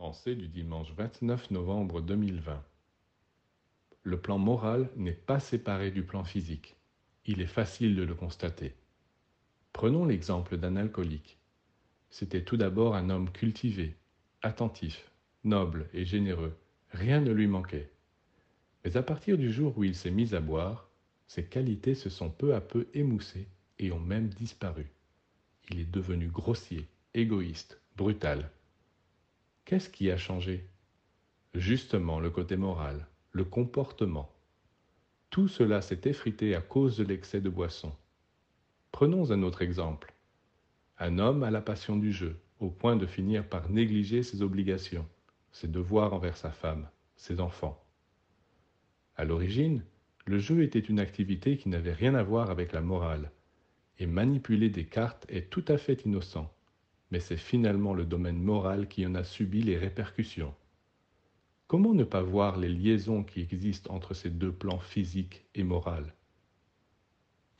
Pensée du dimanche 29 novembre 2020. Le plan moral n'est pas séparé du plan physique. Il est facile de le constater. Prenons l'exemple d'un alcoolique. C'était tout d'abord un homme cultivé, attentif, noble et généreux. Rien ne lui manquait. Mais à partir du jour où il s'est mis à boire, ses qualités se sont peu à peu émoussées et ont même disparu. Il est devenu grossier, égoïste, brutal. Qu'est-ce qui a changé? Justement le côté moral, le comportement. Tout cela s'est effrité à cause de l'excès de boisson. Prenons un autre exemple. Un homme a la passion du jeu, au point de finir par négliger ses obligations, ses devoirs envers sa femme, ses enfants. À l'origine, le jeu était une activité qui n'avait rien à voir avec la morale, et manipuler des cartes est tout à fait innocent mais c'est finalement le domaine moral qui en a subi les répercussions. Comment ne pas voir les liaisons qui existent entre ces deux plans physiques et moral